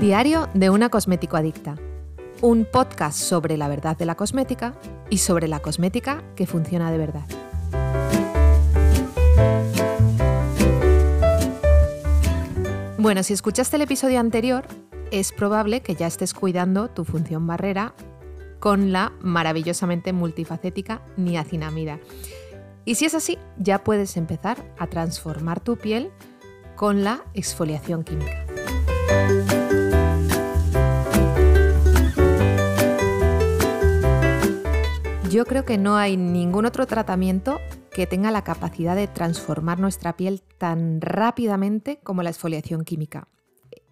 Diario de una cosmético adicta. Un podcast sobre la verdad de la cosmética y sobre la cosmética que funciona de verdad. Bueno, si escuchaste el episodio anterior, es probable que ya estés cuidando tu función barrera con la maravillosamente multifacética niacinamida. Y si es así, ya puedes empezar a transformar tu piel con la exfoliación química. Yo creo que no hay ningún otro tratamiento que tenga la capacidad de transformar nuestra piel tan rápidamente como la exfoliación química.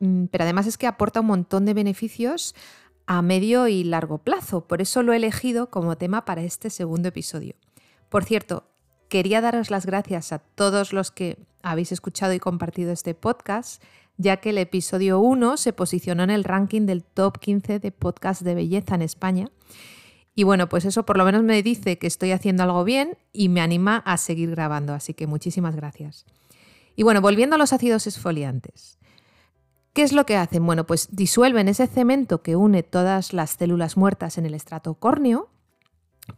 Mm, pero además es que aporta un montón de beneficios a medio y largo plazo. Por eso lo he elegido como tema para este segundo episodio. Por cierto, quería daros las gracias a todos los que habéis escuchado y compartido este podcast, ya que el episodio 1 se posicionó en el ranking del top 15 de podcast de belleza en España y bueno, pues eso por lo menos me dice que estoy haciendo algo bien y me anima a seguir grabando, así que muchísimas gracias. Y bueno, volviendo a los ácidos esfoliantes. ¿Qué es lo que hacen? Bueno, pues disuelven ese cemento que une todas las células muertas en el estrato córneo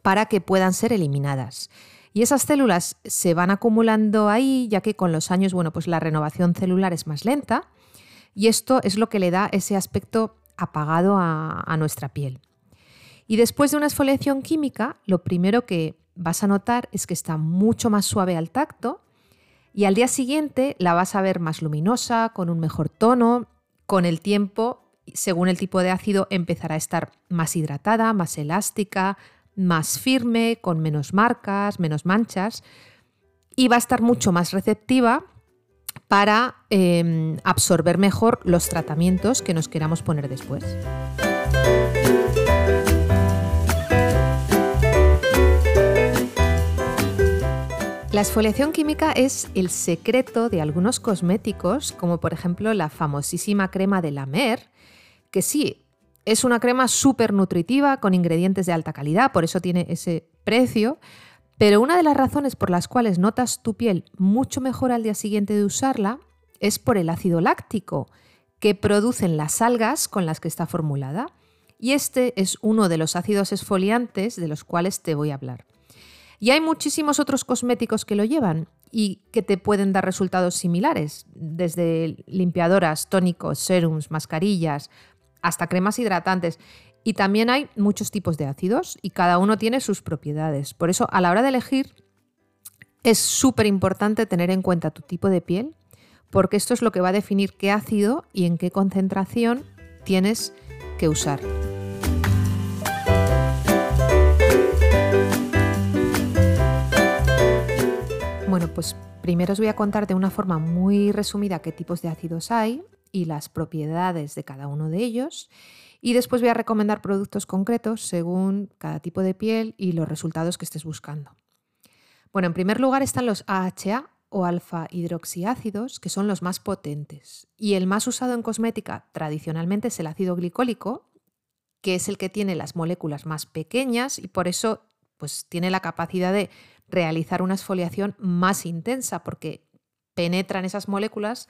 para que puedan ser eliminadas. Y esas células se van acumulando ahí, ya que con los años, bueno, pues la renovación celular es más lenta y esto es lo que le da ese aspecto apagado a nuestra piel. Y después de una exfoliación química, lo primero que vas a notar es que está mucho más suave al tacto y al día siguiente la vas a ver más luminosa, con un mejor tono, con el tiempo, según el tipo de ácido, empezará a estar más hidratada, más elástica, más firme, con menos marcas, menos manchas y va a estar mucho más receptiva para em, absorber mejor los tratamientos que nos queramos poner después. La exfoliación química es el secreto de algunos cosméticos, como por ejemplo la famosísima crema de la Mer, que sí, es una crema súper nutritiva con ingredientes de alta calidad, por eso tiene ese precio, pero una de las razones por las cuales notas tu piel mucho mejor al día siguiente de usarla es por el ácido láctico que producen las algas con las que está formulada. Y este es uno de los ácidos esfoliantes de los cuales te voy a hablar. Y hay muchísimos otros cosméticos que lo llevan y que te pueden dar resultados similares, desde limpiadoras, tónicos, serums, mascarillas, hasta cremas hidratantes. Y también hay muchos tipos de ácidos y cada uno tiene sus propiedades. Por eso a la hora de elegir es súper importante tener en cuenta tu tipo de piel, porque esto es lo que va a definir qué ácido y en qué concentración tienes que usar. Pues primero os voy a contar de una forma muy resumida qué tipos de ácidos hay y las propiedades de cada uno de ellos. Y después voy a recomendar productos concretos según cada tipo de piel y los resultados que estés buscando. Bueno, en primer lugar están los AHA o alfa hidroxiácidos, que son los más potentes. Y el más usado en cosmética tradicionalmente es el ácido glicólico, que es el que tiene las moléculas más pequeñas y por eso pues, tiene la capacidad de realizar una exfoliación más intensa porque penetran esas moléculas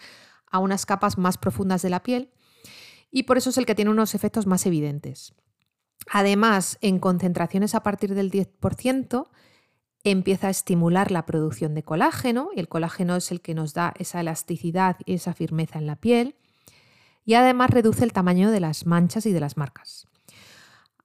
a unas capas más profundas de la piel y por eso es el que tiene unos efectos más evidentes. Además, en concentraciones a partir del 10%, empieza a estimular la producción de colágeno y el colágeno es el que nos da esa elasticidad y esa firmeza en la piel y además reduce el tamaño de las manchas y de las marcas.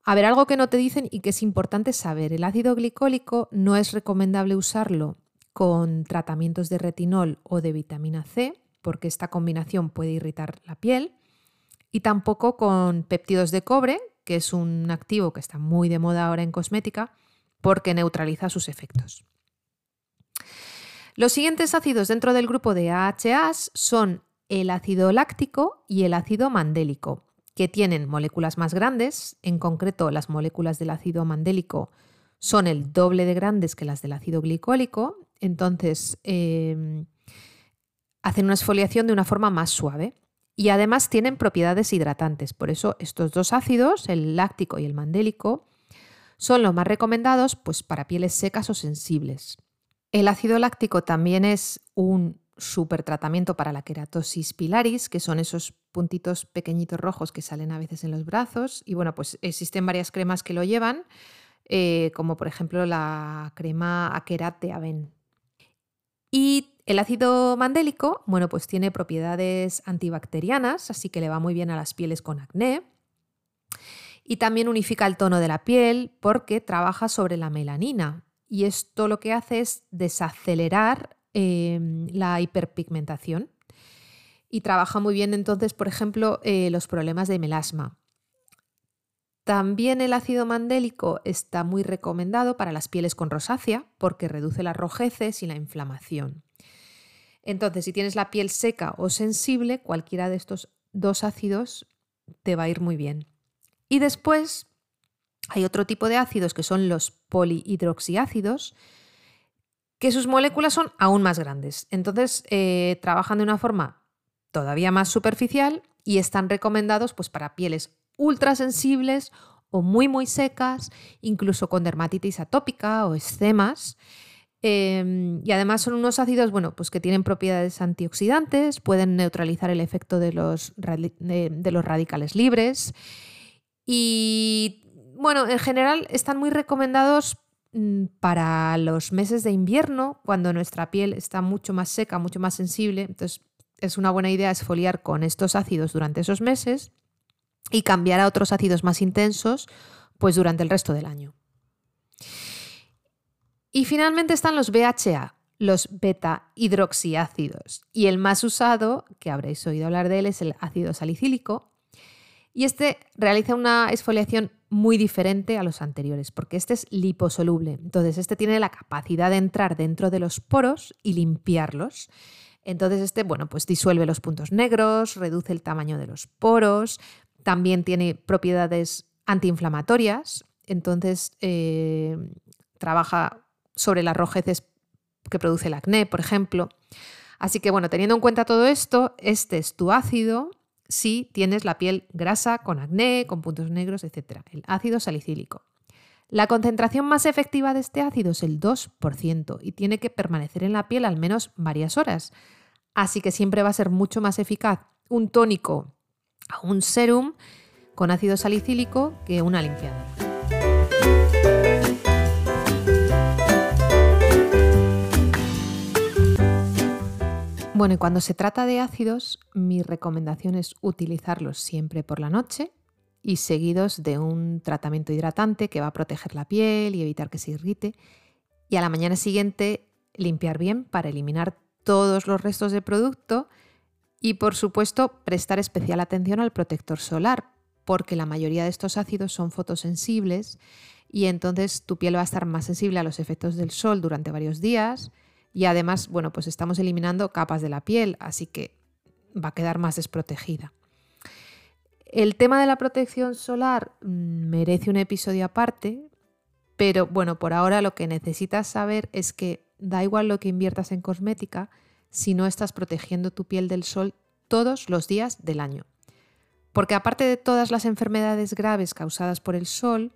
A ver, algo que no te dicen y que es importante saber, el ácido glicólico no es recomendable usarlo con tratamientos de retinol o de vitamina C, porque esta combinación puede irritar la piel, y tampoco con péptidos de cobre, que es un activo que está muy de moda ahora en cosmética, porque neutraliza sus efectos. Los siguientes ácidos dentro del grupo de AHAs son el ácido láctico y el ácido mandélico que tienen moléculas más grandes, en concreto las moléculas del ácido mandélico son el doble de grandes que las del ácido glicólico, entonces em, hacen una exfoliación de una forma más suave y además tienen propiedades hidratantes. Por eso estos dos ácidos, el láctico y el mandélico, son los más recomendados pues, para pieles secas o sensibles. El ácido láctico también es un super tratamiento para la queratosis pilaris, que son esos puntitos pequeñitos rojos que salen a veces en los brazos. Y bueno, pues existen varias cremas que lo llevan, eh, como por ejemplo la crema Akerat de Aven. Y el ácido mandélico, bueno, pues tiene propiedades antibacterianas, así que le va muy bien a las pieles con acné. Y también unifica el tono de la piel porque trabaja sobre la melanina. Y esto lo que hace es desacelerar Em, la hiperpigmentación. Y trabaja muy bien entonces, por ejemplo, eh, los problemas de melasma. También el ácido mandélico está muy recomendado para las pieles con rosácea porque reduce las rojeces y la inflamación. Entonces, si tienes la piel seca o sensible, cualquiera de estos dos ácidos te va a ir muy bien. Y después hay otro tipo de ácidos que son los polihidroxiácidos, que sus moléculas son aún más grandes. Entonces, eh, trabajan de una forma todavía más superficial y están recomendados pues, para pieles ultrasensibles o muy muy secas, incluso con dermatitis atópica o escemas. Em, y además son unos ácidos bueno, pues que tienen propiedades antioxidantes, pueden neutralizar el efecto de los, de los radicales libres. Y bueno, en general están muy recomendados para los meses de invierno, cuando nuestra piel está mucho más seca, mucho más sensible, entonces es una buena idea esfoliar con estos ácidos durante esos meses y cambiar a otros ácidos más intensos pues durante el resto del año. Y finalmente están los BHA, los beta hidroxiácidos. Y el más usado, que habréis oído hablar de él, es el ácido salicílico. Y este realiza una exfoliación muy diferente a los anteriores, porque este es liposoluble. Entonces, este tiene la capacidad de entrar dentro de los poros y limpiarlos. Entonces, este, bueno, pues disuelve los puntos negros, reduce el tamaño de los poros, también tiene propiedades antiinflamatorias, entonces eh, trabaja sobre las rojeces que produce el acné, por ejemplo. Así que, bueno, teniendo en cuenta todo esto, este es tu ácido si tienes la piel grasa, con acné, con puntos negros, etc. El ácido salicílico. La concentración más efectiva de este ácido es el 2% y tiene que permanecer en la piel al menos varias horas. Así que siempre va a ser mucho más eficaz un tónico o un serum con ácido salicílico que una limpiadora. Bueno, y cuando se trata de ácidos, mi recomendación es utilizarlos siempre por la noche y seguidos de un tratamiento hidratante que va a proteger la piel y evitar que se irrite. Y a la mañana siguiente limpiar bien para eliminar todos los restos de producto y por supuesto prestar especial atención al protector solar porque la mayoría de estos ácidos son fotosensibles y entonces tu piel va a estar más sensible a los efectos del sol durante varios días y además, bueno, pues estamos eliminando capas de la piel, así que va a quedar más desprotegida. El tema de la protección solar mm, merece un episodio aparte, pero bueno, por ahora lo que necesitas saber es que da igual lo que inviertas en cosmética si no estás protegiendo tu piel del sol todos los días del año. Porque aparte de todas las enfermedades graves causadas por el sol,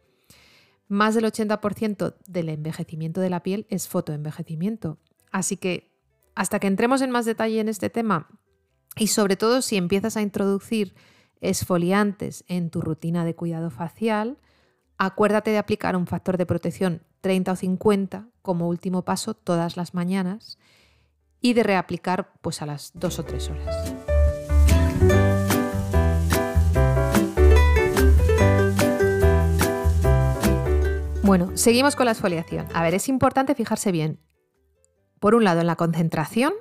más del 80% del envejecimiento de la piel es fotoenvejecimiento Así que hasta que entremos en más detalle en este tema y sobre todo si empiezas a introducir esfoliantes en tu rutina de cuidado facial, acuérdate de aplicar un factor de protección 30 o 50 como último paso todas las mañanas y de reaplicar pues a las 2 o 3 horas. Bueno, seguimos con la esfoliación. A ver, es importante fijarse bien por un lado en la concentración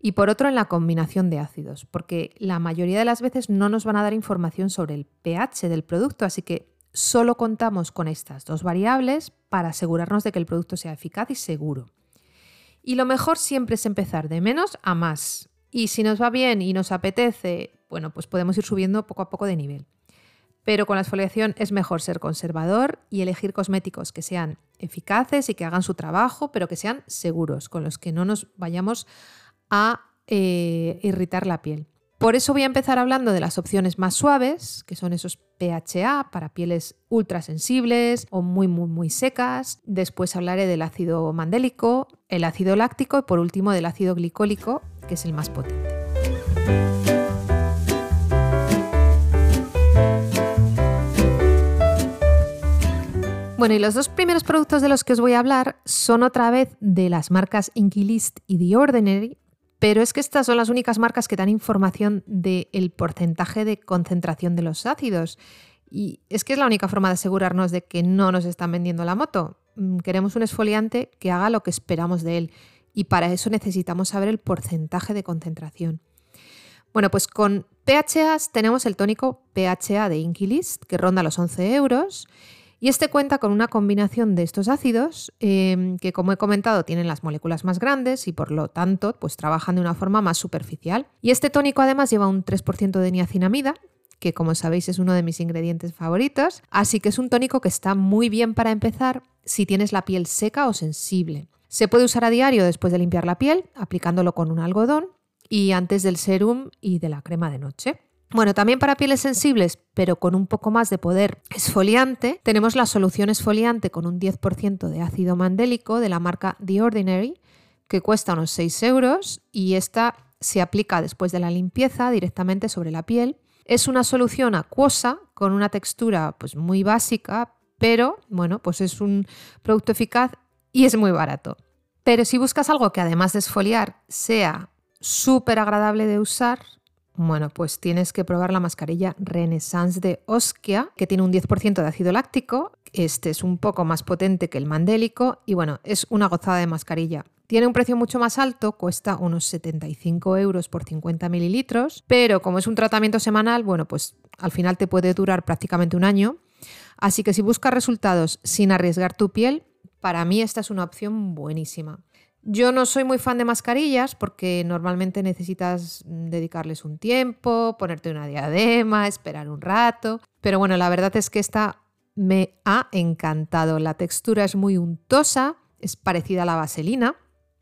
y por otro en la combinación de ácidos, porque la mayoría de las veces no nos van a dar información sobre el pH del producto, así que solo contamos con estas dos variables para asegurarnos de que el producto sea eficaz y seguro. Y lo mejor siempre es empezar de menos a más. Y si nos va bien y nos apetece, bueno, pues podemos ir subiendo poco a poco de nivel. Pero con la exfoliación es mejor ser conservador y elegir cosméticos que sean eficaces y que hagan su trabajo, pero que sean seguros, con los que no nos vayamos a eh, irritar la piel. Por eso voy a empezar hablando de las opciones más suaves, que son esos PHA para pieles ultrasensibles o muy, muy, muy secas. Después hablaré del ácido mandélico, el ácido láctico y por último del ácido glicólico, que es el más potente. Bueno, y los dos primeros productos de los que os voy a hablar son otra vez de las marcas Inkilist y The Ordinary, pero es que estas son las únicas marcas que dan información del porcentaje de concentración de los ácidos. Y es que es la única forma de asegurarnos de que no nos están vendiendo la moto. Mm, queremos un esfoliante que haga lo que esperamos de él y para eso necesitamos saber el porcentaje de concentración. Bueno, pues con PHAs tenemos el tónico PHA de Inkilist que ronda los 11 euros y este cuenta con una combinación de estos ácidos em, que, como he comentado, tienen las moléculas más grandes y por lo tanto pues, trabajan de una forma más superficial. Y este tónico además lleva un 3% de niacinamida, que como sabéis es uno de mis ingredientes favoritos, así que es un tónico que está muy bien para empezar si tienes la piel seca o sensible. Se puede usar a diario después de limpiar la piel, aplicándolo con un algodón y antes del serum y de la crema de noche. Bueno, también para pieles sensibles, pero con un poco más de poder esfoliante, tenemos la solución esfoliante con un 10% de ácido mandélico de la marca The Ordinary, que cuesta unos 6 euros y esta se aplica después de la limpieza directamente sobre la piel. Es una solución acuosa con una textura pues, muy básica, pero bueno, pues es un producto eficaz y es muy barato. Pero si buscas algo que además de esfoliar sea súper agradable de usar, bueno, pues tienes que probar la mascarilla Renaissance de Oskia, que tiene un 10% de ácido láctico. Este es un poco más potente que el mandélico y bueno, es una gozada de mascarilla. Tiene un precio mucho más alto, cuesta unos 75 euros por 50 mililitros, pero como es un tratamiento semanal, bueno, pues al final te puede durar prácticamente un año. Así que si buscas resultados sin arriesgar tu piel, para mí esta es una opción buenísima. Yo no soy muy fan de mascarillas porque normalmente necesitas dedicarles un tiempo, ponerte una diadema, esperar un rato. Pero bueno, la verdad es que esta me ha encantado. La textura es muy untosa, es parecida a la vaselina,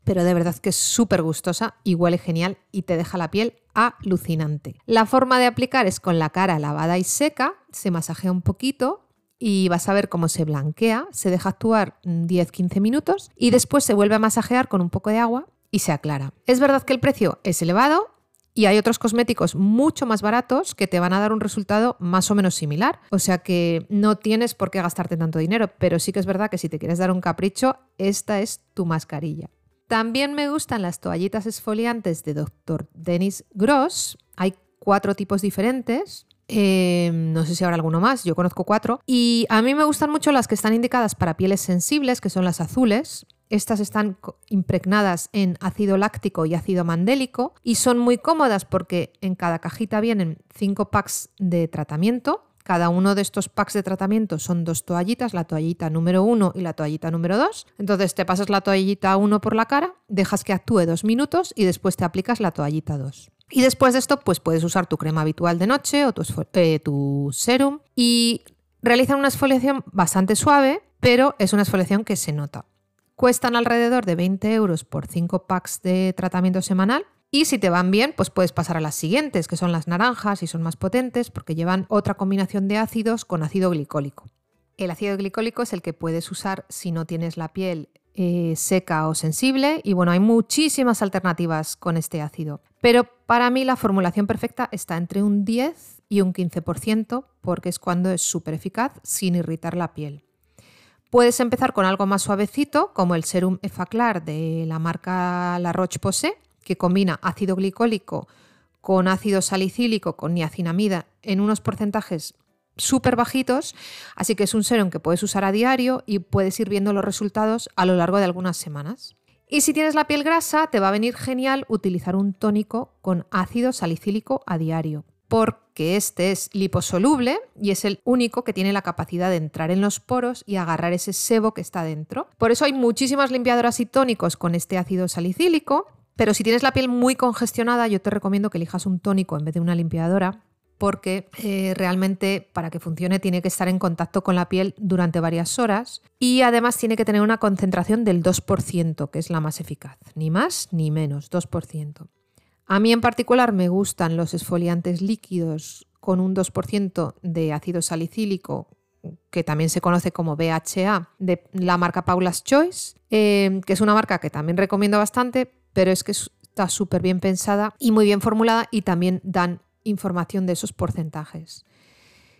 pero de verdad que es súper gustosa y huele genial y te deja la piel alucinante. La forma de aplicar es con la cara lavada y seca, se masajea un poquito y vas a ver cómo se blanquea, se deja actuar 10-15 minutos y después se vuelve a masajear con un poco de agua y se aclara. Es verdad que el precio es elevado y hay otros cosméticos mucho más baratos que te van a dar un resultado más o menos similar. O sea que no tienes por qué gastarte tanto dinero, pero sí que es verdad que si te quieres dar un capricho, esta es tu mascarilla. También me gustan las toallitas esfoliantes de Dr. Dennis Gross. Hay cuatro tipos diferentes. Em, no sé si habrá alguno más, yo conozco cuatro. Y a mí me gustan mucho las que están indicadas para pieles sensibles, que son las azules. Estas están impregnadas en ácido láctico y ácido mandélico y son muy cómodas porque en cada cajita vienen cinco packs de tratamiento. Cada uno de estos packs de tratamiento son dos toallitas, la toallita número uno y la toallita número dos. Entonces te pasas la toallita uno por la cara, dejas que actúe dos minutos y después te aplicas la toallita dos. Y después de esto, pues puedes usar tu crema habitual de noche o tu, eh, tu serum y realizan una exfoliación bastante suave, pero es una exfoliación que se nota. Cuestan alrededor de 20 euros por 5 packs de tratamiento semanal. Y si te van bien, pues puedes pasar a las siguientes, que son las naranjas y son más potentes porque llevan otra combinación de ácidos con ácido glicólico. El ácido glicólico es el que puedes usar si no tienes la piel eh, seca o sensible y bueno, hay muchísimas alternativas con este ácido. Pero para mí la formulación perfecta está entre un 10 y un 15% porque es cuando es súper eficaz sin irritar la piel. Puedes empezar con algo más suavecito como el serum Effaclar de la marca La Roche-Posay que combina ácido glicólico con ácido salicílico con niacinamida en unos porcentajes súper bajitos, así que es un serum que puedes usar a diario y puedes ir viendo los resultados a lo largo de algunas semanas. Y si tienes la piel grasa, te va a venir genial utilizar un tónico con ácido salicílico a diario, porque este es liposoluble y es el único que tiene la capacidad de entrar en los poros y agarrar ese sebo que está dentro. Por eso hay muchísimas limpiadoras y tónicos con este ácido salicílico, pero si tienes la piel muy congestionada, yo te recomiendo que elijas un tónico en vez de una limpiadora porque eh, realmente para que funcione tiene que estar en contacto con la piel durante varias horas y además tiene que tener una concentración del 2%, que es la más eficaz, ni más ni menos, 2%. A mí en particular me gustan los esfoliantes líquidos con un 2% de ácido salicílico, que también se conoce como BHA, de la marca Paula's Choice, eh, que es una marca que también recomiendo bastante, pero es que está súper bien pensada y muy bien formulada y también dan información de esos porcentajes.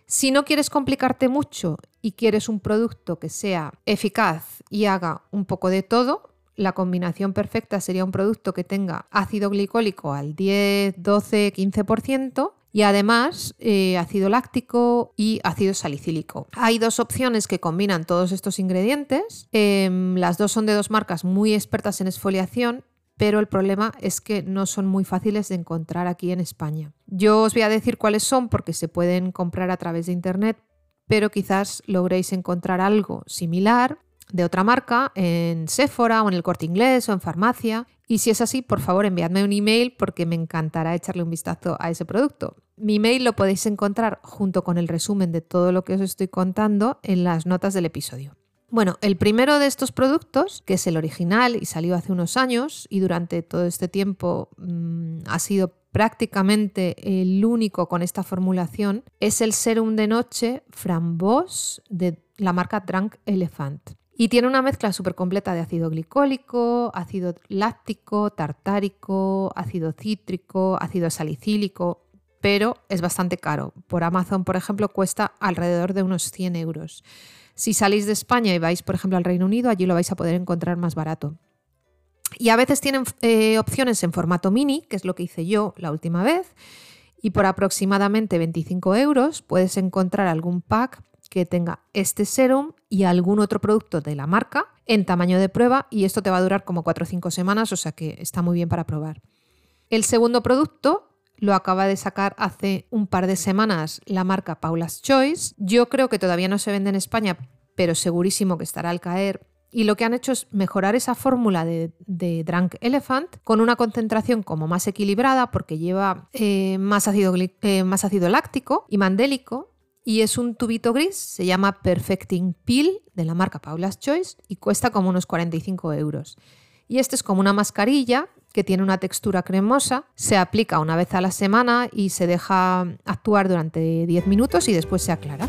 Si no quieres complicarte mucho y quieres un producto que sea eficaz y haga un poco de todo, la combinación perfecta sería un producto que tenga ácido glicólico al 10, 12, 15% y además eh, ácido láctico y ácido salicílico. Hay dos opciones que combinan todos estos ingredientes. Em, las dos son de dos marcas muy expertas en esfoliación pero el problema es que no son muy fáciles de encontrar aquí en España. Yo os voy a decir cuáles son porque se pueden comprar a través de internet, pero quizás logréis encontrar algo similar de otra marca en Sephora o en el Corte Inglés o en farmacia. Y si es así, por favor enviadme un email porque me encantará echarle un vistazo a ese producto. Mi email lo podéis encontrar junto con el resumen de todo lo que os estoy contando en las notas del episodio. Bueno, el primero de estos productos, que es el original y salió hace unos años y durante todo este tiempo mm, ha sido prácticamente el único con esta formulación, es el serum de noche Framboise de la marca Drunk Elephant. Y tiene una mezcla súper completa de ácido glicólico, ácido láctico, tartárico, ácido cítrico, ácido salicílico, pero es bastante caro. Por Amazon, por ejemplo, cuesta alrededor de unos 100 euros. Si salís de España y vais, por ejemplo, al Reino Unido, allí lo vais a poder encontrar más barato. Y a veces tienen eh, opciones en formato mini, que es lo que hice yo la última vez, y por aproximadamente 25 euros puedes encontrar algún pack que tenga este serum y algún otro producto de la marca en tamaño de prueba y esto te va a durar como 4 o 5 semanas, o sea que está muy bien para probar. El segundo producto lo acaba de sacar hace un par de semanas la marca Paula's Choice. Yo creo que todavía no se vende en España, pero segurísimo que estará al caer. Y lo que han hecho es mejorar esa fórmula de, Drunk Elephant con una concentración como más equilibrada porque lleva eh, más, ácido, eh, más ácido láctico y mandélico y es un tubito gris, se llama Perfecting Peel de la marca Paula's Choice y cuesta como unos 45 euros. Y este es como una mascarilla que tiene una textura cremosa, se aplica una vez a la semana y se deja actuar durante 10 minutos y después se aclara.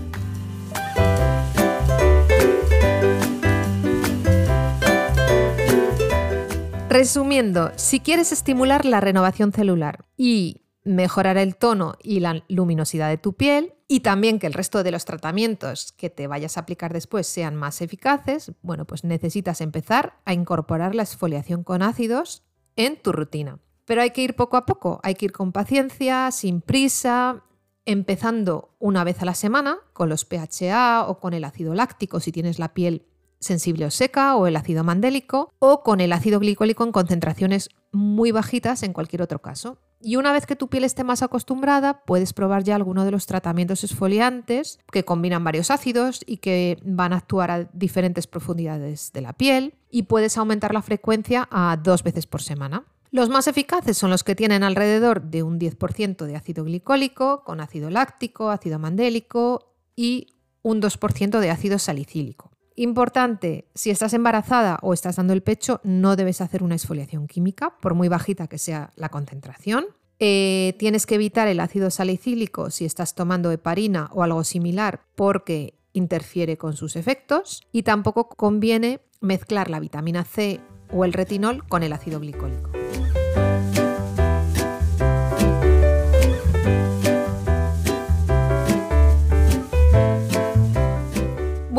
Resumiendo, si quieres estimular la renovación celular y mejorar el tono y la luminosidad de tu piel y también que el resto de los tratamientos que te vayas a aplicar después sean más eficaces, bueno, pues necesitas empezar a incorporar la exfoliación con ácidos en tu rutina. Pero hay que ir poco a poco, hay que ir con paciencia, sin prisa, empezando una vez a la semana con los PHA o con el ácido láctico si tienes la piel sensible o seca o el ácido mandélico o con el ácido glicólico en concentraciones muy bajitas en cualquier otro caso. Y una vez que tu piel esté más acostumbrada, puedes probar ya alguno de los tratamientos exfoliantes que combinan varios ácidos y que van a actuar a diferentes profundidades de la piel y puedes aumentar la frecuencia a dos veces por semana. Los más eficaces son los que tienen alrededor de un 10% de ácido glicólico, con ácido láctico, ácido mandélico y un 2% de ácido salicílico. Importante, si estás embarazada o estás dando el pecho, no debes hacer una exfoliación química, por muy bajita que sea la concentración. Eh, tienes que evitar el ácido salicílico si estás tomando heparina o algo similar porque interfiere con sus efectos y tampoco conviene mezclar la vitamina C o el retinol con el ácido glicólico.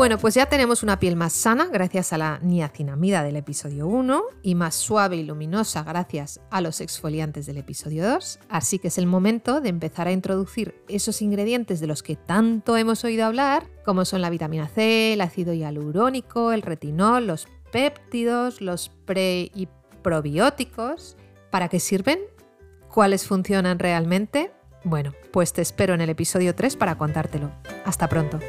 Bueno, pues ya tenemos una piel más sana gracias a la niacinamida del episodio 1 y más suave y luminosa gracias a los exfoliantes del episodio 2, así que es el momento de empezar a introducir esos ingredientes de los que tanto hemos oído hablar, como son la vitamina C, el ácido hialurónico, el retinol, los péptidos, los pre y probióticos. ¿Para qué sirven? ¿Cuáles funcionan realmente? Bueno, pues te espero en el episodio 3 para contártelo. Hasta pronto.